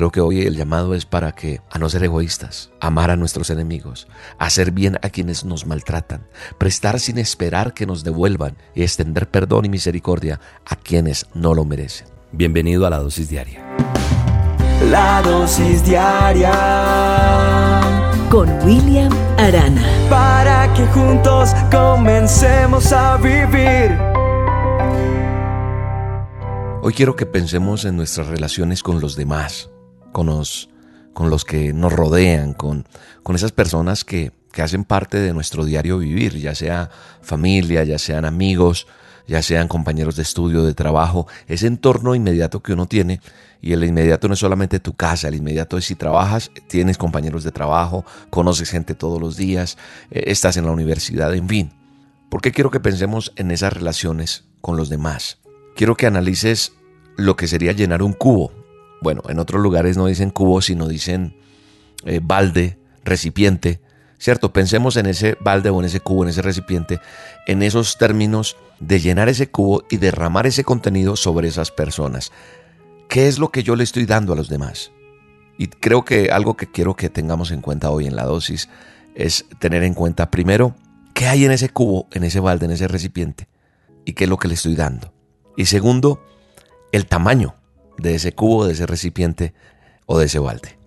Creo que hoy el llamado es para que, a no ser egoístas, amar a nuestros enemigos, hacer bien a quienes nos maltratan, prestar sin esperar que nos devuelvan y extender perdón y misericordia a quienes no lo merecen. Bienvenido a la dosis diaria. La dosis diaria con William Arana. Para que juntos comencemos a vivir. Hoy quiero que pensemos en nuestras relaciones con los demás con los, con los que nos rodean, con, con esas personas que, que hacen parte de nuestro diario vivir, ya sea familia, ya sean amigos, ya sean compañeros de estudio, de trabajo, ese entorno inmediato que uno tiene, y el inmediato no es solamente tu casa, el inmediato es si trabajas, tienes compañeros de trabajo, conoces gente todos los días, eh, estás en la universidad, en fin. ¿Por qué quiero que pensemos en esas relaciones con los demás? Quiero que analices lo que sería llenar un cubo, bueno, en otros lugares no dicen cubo, sino dicen eh, balde, recipiente, ¿cierto? Pensemos en ese balde o en ese cubo, en ese recipiente, en esos términos de llenar ese cubo y derramar ese contenido sobre esas personas. ¿Qué es lo que yo le estoy dando a los demás? Y creo que algo que quiero que tengamos en cuenta hoy en la dosis es tener en cuenta primero qué hay en ese cubo, en ese balde, en ese recipiente y qué es lo que le estoy dando. Y segundo, el tamaño de ese cubo, de ese recipiente o de ese balde.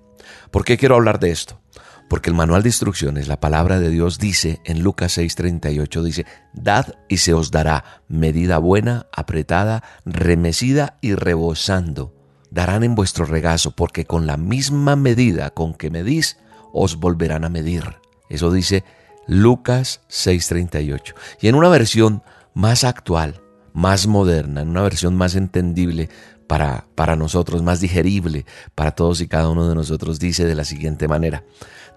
¿Por qué quiero hablar de esto? Porque el manual de instrucciones, la palabra de Dios dice en Lucas 6:38, dice, Dad y se os dará medida buena, apretada, remecida y rebosando. Darán en vuestro regazo, porque con la misma medida con que medís, os volverán a medir. Eso dice Lucas 6:38. Y en una versión más actual, más moderna, en una versión más entendible, para, para nosotros, más digerible para todos y cada uno de nosotros, dice de la siguiente manera.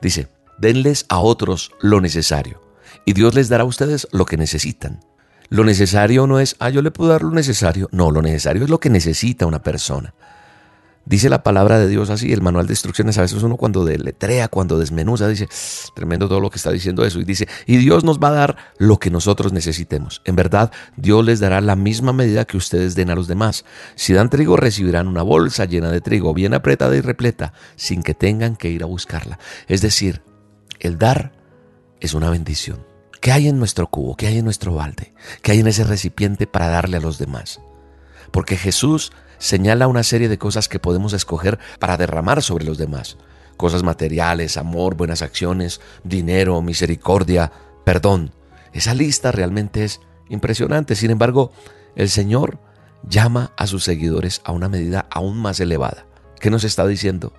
Dice, denles a otros lo necesario y Dios les dará a ustedes lo que necesitan. Lo necesario no es, ah, yo le puedo dar lo necesario. No, lo necesario es lo que necesita una persona. Dice la palabra de Dios así, el manual de instrucciones, a veces uno cuando deletrea, cuando desmenuza, dice, tremendo todo lo que está diciendo eso, y dice, y Dios nos va a dar lo que nosotros necesitemos. En verdad, Dios les dará la misma medida que ustedes den a los demás. Si dan trigo, recibirán una bolsa llena de trigo, bien apretada y repleta, sin que tengan que ir a buscarla. Es decir, el dar es una bendición. ¿Qué hay en nuestro cubo? ¿Qué hay en nuestro balde? ¿Qué hay en ese recipiente para darle a los demás? Porque Jesús señala una serie de cosas que podemos escoger para derramar sobre los demás. Cosas materiales, amor, buenas acciones, dinero, misericordia, perdón. Esa lista realmente es impresionante. Sin embargo, el Señor llama a sus seguidores a una medida aún más elevada. ¿Qué nos está diciendo?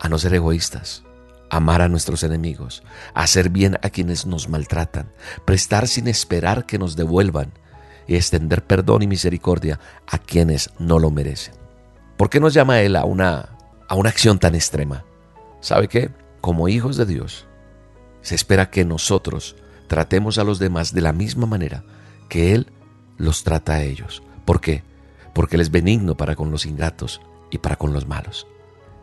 A no ser egoístas, amar a nuestros enemigos, hacer bien a quienes nos maltratan, prestar sin esperar que nos devuelvan, y extender perdón y misericordia a quienes no lo merecen. ¿Por qué nos llama Él a una, a una acción tan extrema? ¿Sabe qué? Como hijos de Dios, se espera que nosotros tratemos a los demás de la misma manera que Él los trata a ellos. ¿Por qué? Porque Él es benigno para con los ingratos y para con los malos.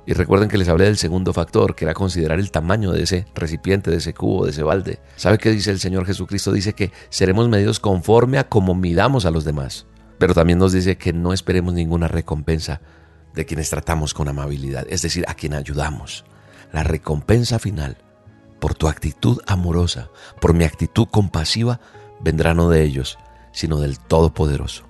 Y recuerden que les hablé del segundo factor, que era considerar el tamaño de ese recipiente, de ese cubo, de ese balde. ¿Sabe qué dice el Señor Jesucristo? Dice que seremos medidos conforme a como midamos a los demás. Pero también nos dice que no esperemos ninguna recompensa de quienes tratamos con amabilidad, es decir, a quien ayudamos. La recompensa final por tu actitud amorosa, por mi actitud compasiva, vendrá no de ellos, sino del Todopoderoso.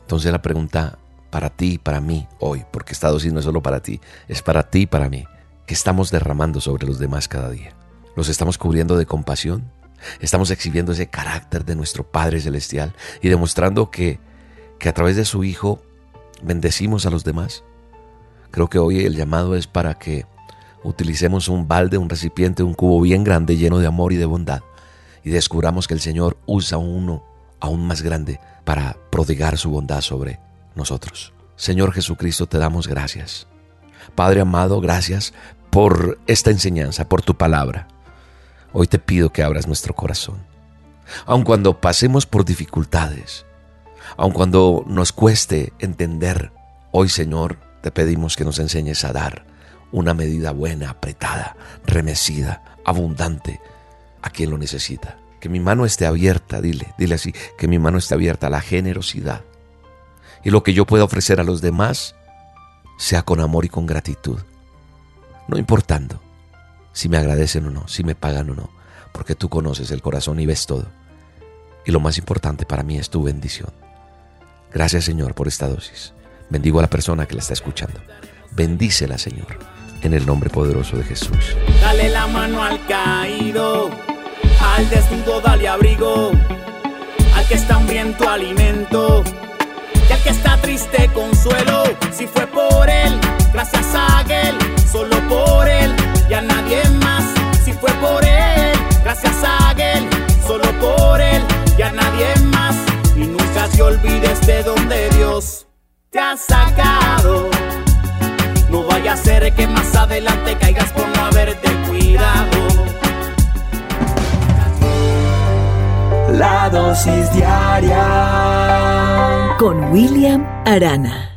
Entonces la pregunta para ti y para mí hoy, porque esta dosis no es solo para ti, es para ti y para mí, que estamos derramando sobre los demás cada día. ¿Los estamos cubriendo de compasión? ¿Estamos exhibiendo ese carácter de nuestro Padre Celestial y demostrando que, que a través de su Hijo bendecimos a los demás? Creo que hoy el llamado es para que utilicemos un balde, un recipiente, un cubo bien grande lleno de amor y de bondad y descubramos que el Señor usa uno aún más grande para prodigar su bondad sobre nosotros. Señor Jesucristo, te damos gracias. Padre amado, gracias por esta enseñanza, por tu palabra. Hoy te pido que abras nuestro corazón. Aun cuando pasemos por dificultades, aun cuando nos cueste entender, hoy Señor, te pedimos que nos enseñes a dar una medida buena, apretada, remecida, abundante a quien lo necesita. Que mi mano esté abierta, dile, dile así, que mi mano esté abierta a la generosidad, y lo que yo pueda ofrecer a los demás sea con amor y con gratitud. No importando si me agradecen o no, si me pagan o no, porque tú conoces el corazón y ves todo. Y lo más importante para mí es tu bendición. Gracias Señor por esta dosis. Bendigo a la persona que la está escuchando. Bendícela Señor, en el nombre poderoso de Jesús. Dale la mano al caído, al desnudo dale abrigo, al que está hambriento alimento, que está triste consuelo. Si fue por él, gracias a él, solo por él y a nadie más. Si fue por él, gracias a él, solo por él y a nadie más. Y nunca te olvides de donde Dios te ha sacado. No vaya a ser que más adelante caigas por no haberte cuidado. La dosis diaria Con William Arana.